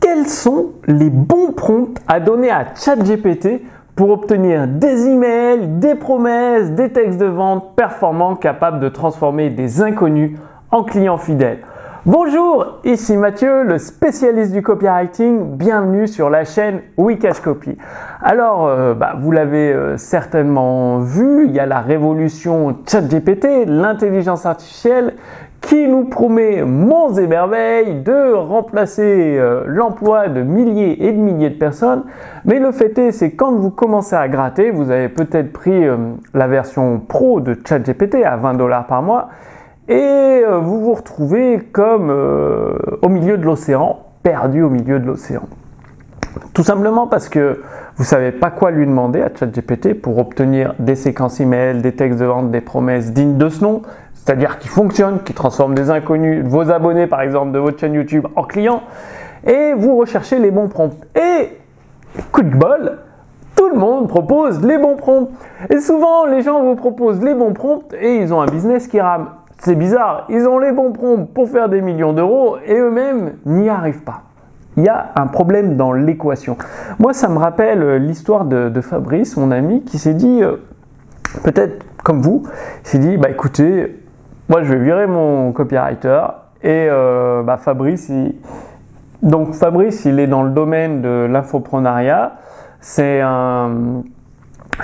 quels sont les bons prompts à donner à ChatGPT pour obtenir des emails, des promesses, des textes de vente performants capables de transformer des inconnus en clients fidèles. Bonjour, ici Mathieu, le spécialiste du copywriting. Bienvenue sur la chaîne Wikash Copy. Alors, euh, bah, vous l'avez euh, certainement vu, il y a la révolution ChatGPT, l'intelligence artificielle, qui nous promet monts et merveilles de remplacer euh, l'emploi de milliers et de milliers de personnes. Mais le fait est, c'est quand vous commencez à gratter, vous avez peut-être pris euh, la version pro de ChatGPT à 20 dollars par mois et euh, vous vous retrouvez comme au milieu de l'océan, perdu au milieu de l'océan. Tout simplement parce que vous savez pas quoi lui demander à ChatGPT pour obtenir des séquences email, des textes de vente, des promesses dignes de ce nom, c'est-à-dire qui fonctionne, qui transforme des inconnus, vos abonnés par exemple de votre chaîne YouTube en clients, et vous recherchez les bons prompts. Et coup de bol, tout le monde propose les bons prompts. Et souvent, les gens vous proposent les bons prompts et ils ont un business qui rame. C'est bizarre, ils ont les bons prompts pour faire des millions d'euros et eux-mêmes n'y arrivent pas. Il y a un problème dans l'équation. Moi, ça me rappelle l'histoire de, Fabrice, mon ami, qui s'est dit, euh, peut-être comme vous, s'est dit, bah écoutez, moi je vais virer mon copywriter et euh, bah, Fabrice, il... donc Fabrice, il est dans le domaine de l'infoprenariat. C'est un,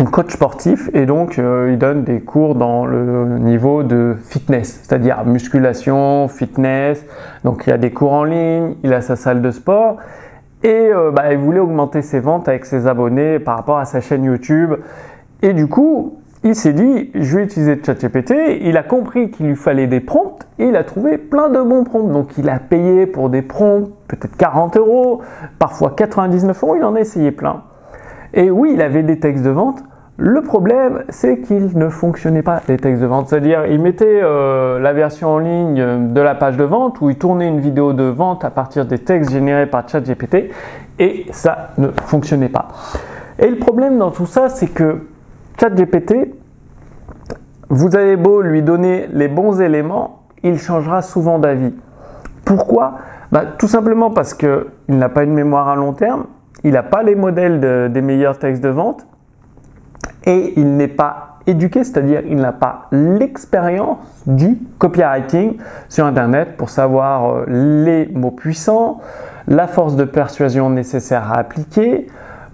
coach sportif et donc euh, il donne des cours dans le niveau de fitness, c'est-à-dire musculation, fitness. Donc il a des cours en ligne, il a sa salle de sport et euh, bah, il voulait augmenter ses ventes avec ses abonnés par rapport à sa chaîne YouTube. Et du coup, il s'est dit, je vais utiliser ChatGPT, il a compris qu'il lui fallait des prompts et il a trouvé plein de bons prompts. Donc il a payé pour des prompts peut-être 40 euros, parfois 99 euros, il en a essayé plein. Et oui, il avait des textes de vente. Le problème, c'est qu'il ne fonctionnait pas les textes de vente. C'est-à-dire, il mettait euh, la version en ligne de la page de vente où il tournait une vidéo de vente à partir des textes générés par ChatGPT et ça ne fonctionnait pas. Et le problème dans tout ça, c'est que ChatGPT, vous avez beau lui donner les bons éléments, il changera souvent d'avis. Pourquoi? Bah, Tout simplement parce qu'il n'a pas une mémoire à long terme, il n'a pas les modèles des meilleurs textes de vente et il n'est pas éduqué, c'est-à-dire il n'a pas l'expérience du copywriting sur Internet pour savoir euh, les mots puissants, la force de persuasion nécessaire à appliquer,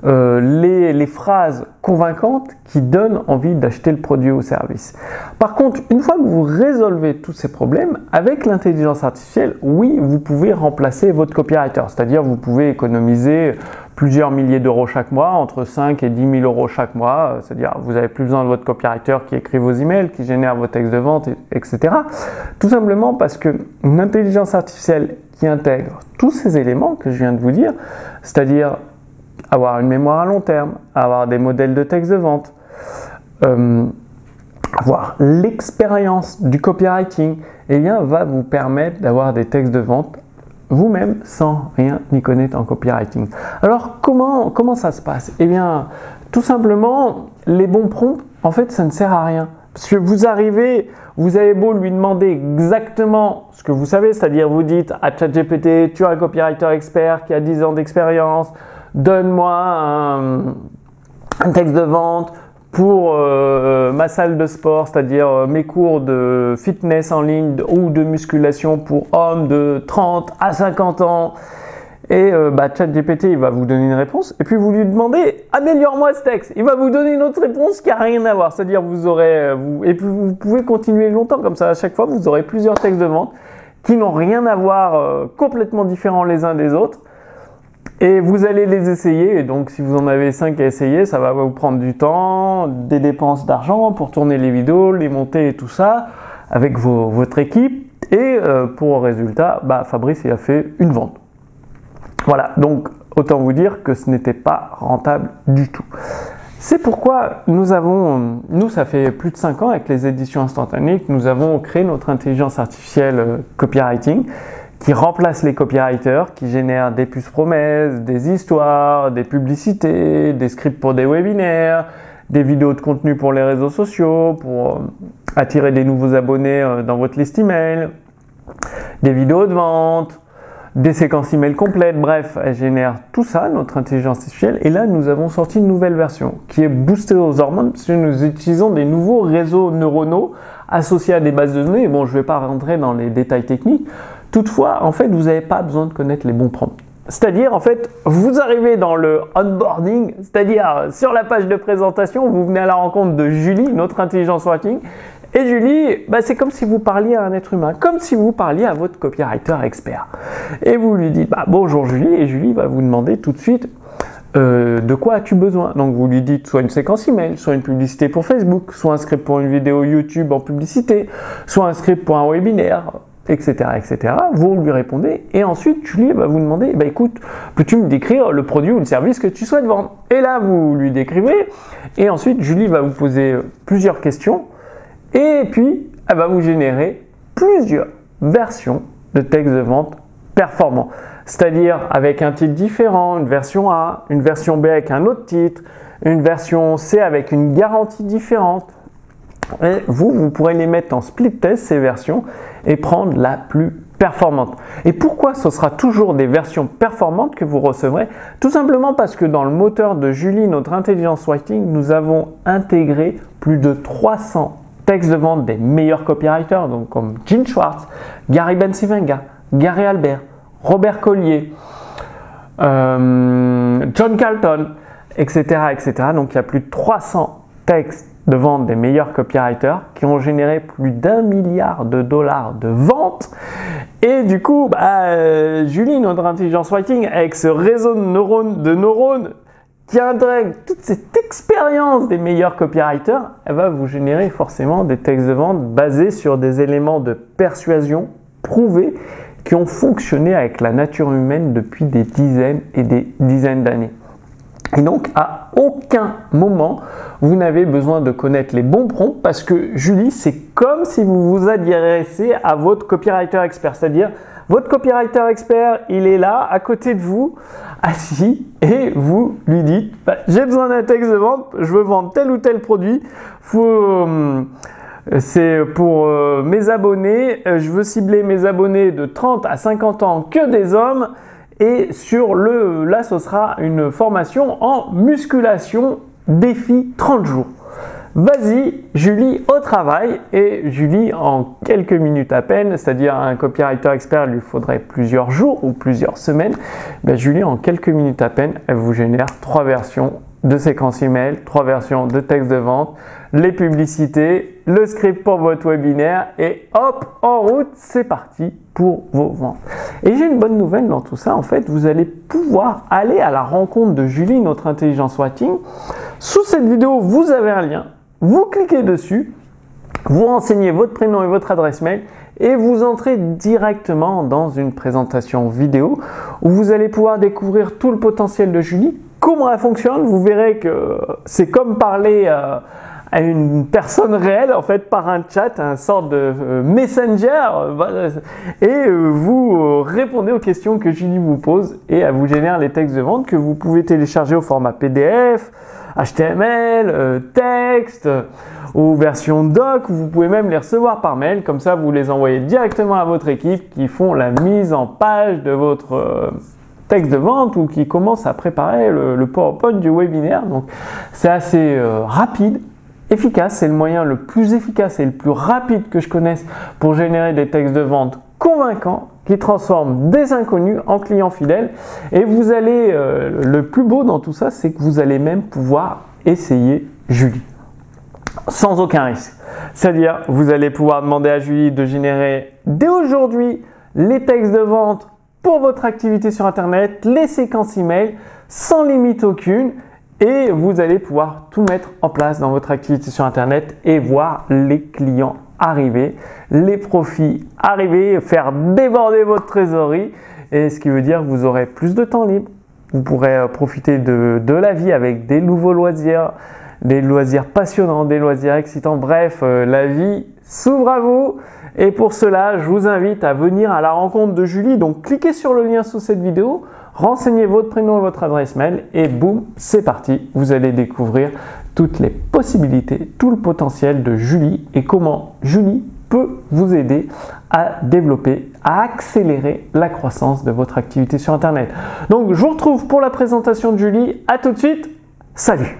euh, les, phrases convaincantes qui donnent envie d'acheter le produit ou service. Par contre, une fois que vous résolvez tous ces problèmes, avec l'intelligence artificielle, oui, vous pouvez remplacer votre copywriter, c'est-à-dire vous pouvez économiser plusieurs milliers d'euros chaque mois, entre 5 et 10 000 euros chaque mois, c'est-à-dire vous n'avez plus besoin de votre copywriter qui écrit vos emails, qui génère vos textes de vente, etc. Tout simplement parce que une intelligence artificielle qui intègre tous ces éléments que je viens de vous dire, c'est-à-dire avoir une mémoire à long terme, avoir des modèles de texte de vente, euh, avoir l'expérience du copywriting, eh bien, va vous permettre d'avoir des textes de vente vous-même sans rien y connaître en copywriting. Alors, comment, ça se passe? Eh bien, tout simplement, les bons prompts, en fait, ça ne sert à rien. Parce que vous arrivez, vous avez beau lui demander exactement ce que vous savez, c'est-à-dire vous dites à ChatGPT, tu es un copywriter expert qui a 10 ans d'expérience, donne-moi un, texte de vente pour euh, ma salle de sport, c'est-à-dire euh, mes cours de fitness en ligne ou de musculation pour hommes de 30 à 50 ans. Et euh, bah, ChatGPT, il va vous donner une réponse. Et puis vous lui demandez, améliore-moi ce texte. Il va vous donner une autre réponse qui n'a rien à voir. C'est-à-dire, vous aurez, vous, et puis vous pouvez continuer longtemps comme ça. À chaque fois, vous aurez plusieurs textes de vente qui n'ont rien à voir, complètement différents les uns des autres. Et vous allez les essayer, et donc si vous en avez 5 à essayer, ça va vous prendre du temps, des dépenses d'argent pour tourner les vidéos, les monter et tout ça, avec votre équipe. Et euh, pour résultat, bah, Fabrice il a fait une vente. Voilà, donc autant vous dire que ce n'était pas rentable du tout. C'est pourquoi nous avons, nous ça fait plus de 5 ans avec les éditions instantanées que nous avons créé notre intelligence artificielle euh, copywriting qui remplace les copywriters, qui génèrent des puces promesses, des histoires, des publicités, des scripts pour des webinaires, des vidéos de contenu pour les réseaux sociaux, pour euh, attirer des nouveaux abonnés euh, dans votre liste email, des vidéos de vente, des séquences email complètes, bref, elle génère tout ça, notre intelligence artificielle. Et là, nous avons sorti une nouvelle version qui est boostée aux hormones parce nous utilisons des nouveaux réseaux neuronaux associés à des bases de données. Bon, je ne vais pas rentrer dans les détails techniques. Toutefois, en fait, vous n'avez pas besoin de connaître les bons prompts. C'est-à-dire, en fait, vous arrivez dans le onboarding, c'est-à-dire sur la page de présentation, vous venez à la rencontre de Julie, notre intelligence working, et Julie, bah, c'est comme si vous parliez à un être humain, comme si vous parliez à votre copywriter expert. Et vous lui dites bah, bonjour Julie, et Julie va vous demander tout de suite euh, de quoi as-tu besoin? Donc vous lui dites soit une séquence email, soit une publicité pour Facebook, soit un script pour une vidéo YouTube en publicité, soit un script pour un webinaire, etc., etc. Vous lui répondez et ensuite Julie va vous demander, bah écoute, peux-tu me décrire le produit ou le service que tu souhaites vendre? Et là vous lui décrivez et ensuite Julie va vous poser plusieurs questions et puis, elle va vous générer plusieurs versions de texte de vente performants. C'est-à-dire avec un titre différent, une version A, une version B avec un autre titre, une version C avec une garantie différente. Et vous, vous pourrez les mettre en split test, ces versions, et prendre la plus performante. Et pourquoi ce sera toujours des versions performantes que vous recevrez? Tout simplement parce que dans le moteur de Julie, notre intelligence writing, nous avons intégré plus de 300 textes de vente des meilleurs copywriters, donc comme Gene Schwartz, Gary Bencivenga, Gary Albert, Robert Collier, euh, John Carlton, etc., etc. Donc il y a plus de 300 textes de vente des meilleurs copywriters qui ont généré plus d'un milliard de dollars de ventes. Et du coup, bah, euh, Julie, notre intelligence writing, avec ce réseau de neurones, de neurones qui intègre toute cette expérience des meilleurs copywriters, elle va vous générer forcément des textes de vente basés sur des éléments de persuasion prouvés qui ont fonctionné avec la nature humaine depuis des dizaines et des dizaines d'années. Et donc, à aucun moment, vous n'avez besoin de connaître les bons prompts parce que Julie, c'est comme si vous vous adressez à votre copywriter expert. C'est-à-dire, votre copywriter expert, il est là, à côté de vous, assis, et vous lui dites, bah, j'ai besoin d'un texte de vente, je veux vendre tel ou tel produit, euh, c'est pour euh, mes abonnés, euh, je veux cibler mes abonnés de 30 à 50 ans que des hommes, et sur le, là, ce sera une formation en musculation défi 30 jours. Vas-y, Julie, au travail. Et Julie, en quelques minutes à peine, c'est-à-dire un copywriter expert lui faudrait plusieurs jours ou plusieurs semaines, ben Julie, en quelques minutes à peine, elle vous génère trois versions de séquences email, trois versions de texte de vente, les publicités, le script pour votre webinaire et hop, en route, c'est parti pour vos ventes. Et j'ai une bonne nouvelle dans tout ça, en fait, vous allez pouvoir aller à la rencontre de Julie, notre intelligence writing. Sous cette vidéo, vous avez un lien, vous cliquez dessus, vous renseignez votre prénom et votre adresse mail et vous entrez directement dans une présentation vidéo où vous allez pouvoir découvrir tout le potentiel de Julie, comment elle fonctionne. Vous verrez que c'est comme parler euh, à une personne réelle, en fait, par un chat, un sort de euh, messenger, euh, et vous répondez aux questions que Julie vous pose et elle vous génère les textes de vente que vous pouvez télécharger au format PDF, HTML, texte ou version doc. Vous pouvez même les recevoir par mail, comme ça vous les envoyez directement à votre équipe qui font la mise en page de votre texte de vente ou qui commence à préparer le, PowerPoint du webinaire. Donc c'est assez euh, rapide, efficace. C'est le moyen le plus efficace et le plus rapide que je connaisse pour générer des textes de vente convaincants qui transforment des inconnus en clients fidèles. Et vous allez, euh, le plus beau dans tout ça, c'est que vous allez même pouvoir essayer Julie sans aucun risque. C'est-à-dire, vous allez pouvoir demander à Julie de générer dès aujourd'hui les textes de vente pour votre activité sur Internet, les séquences email sans limite aucune et vous allez pouvoir tout mettre en place dans votre activité sur Internet et voir les clients arriver, les profits arriver, faire déborder votre trésorerie et ce qui veut dire que vous aurez plus de temps libre. Vous pourrez euh, profiter de, de la vie avec des nouveaux loisirs, des loisirs passionnants, des loisirs excitants. Bref, euh, la vie s'ouvre à vous. Et pour cela, je vous invite à venir à la rencontre de Julie. Donc cliquez sur le lien sous cette vidéo, renseignez votre prénom et votre adresse mail et boum, c'est parti. Vous allez découvrir toutes les possibilités, tout le potentiel de Julie et comment Julie peut vous aider à développer, à accélérer la croissance de votre activité sur Internet. Donc je vous retrouve pour la présentation de Julie. À tout de suite. Salut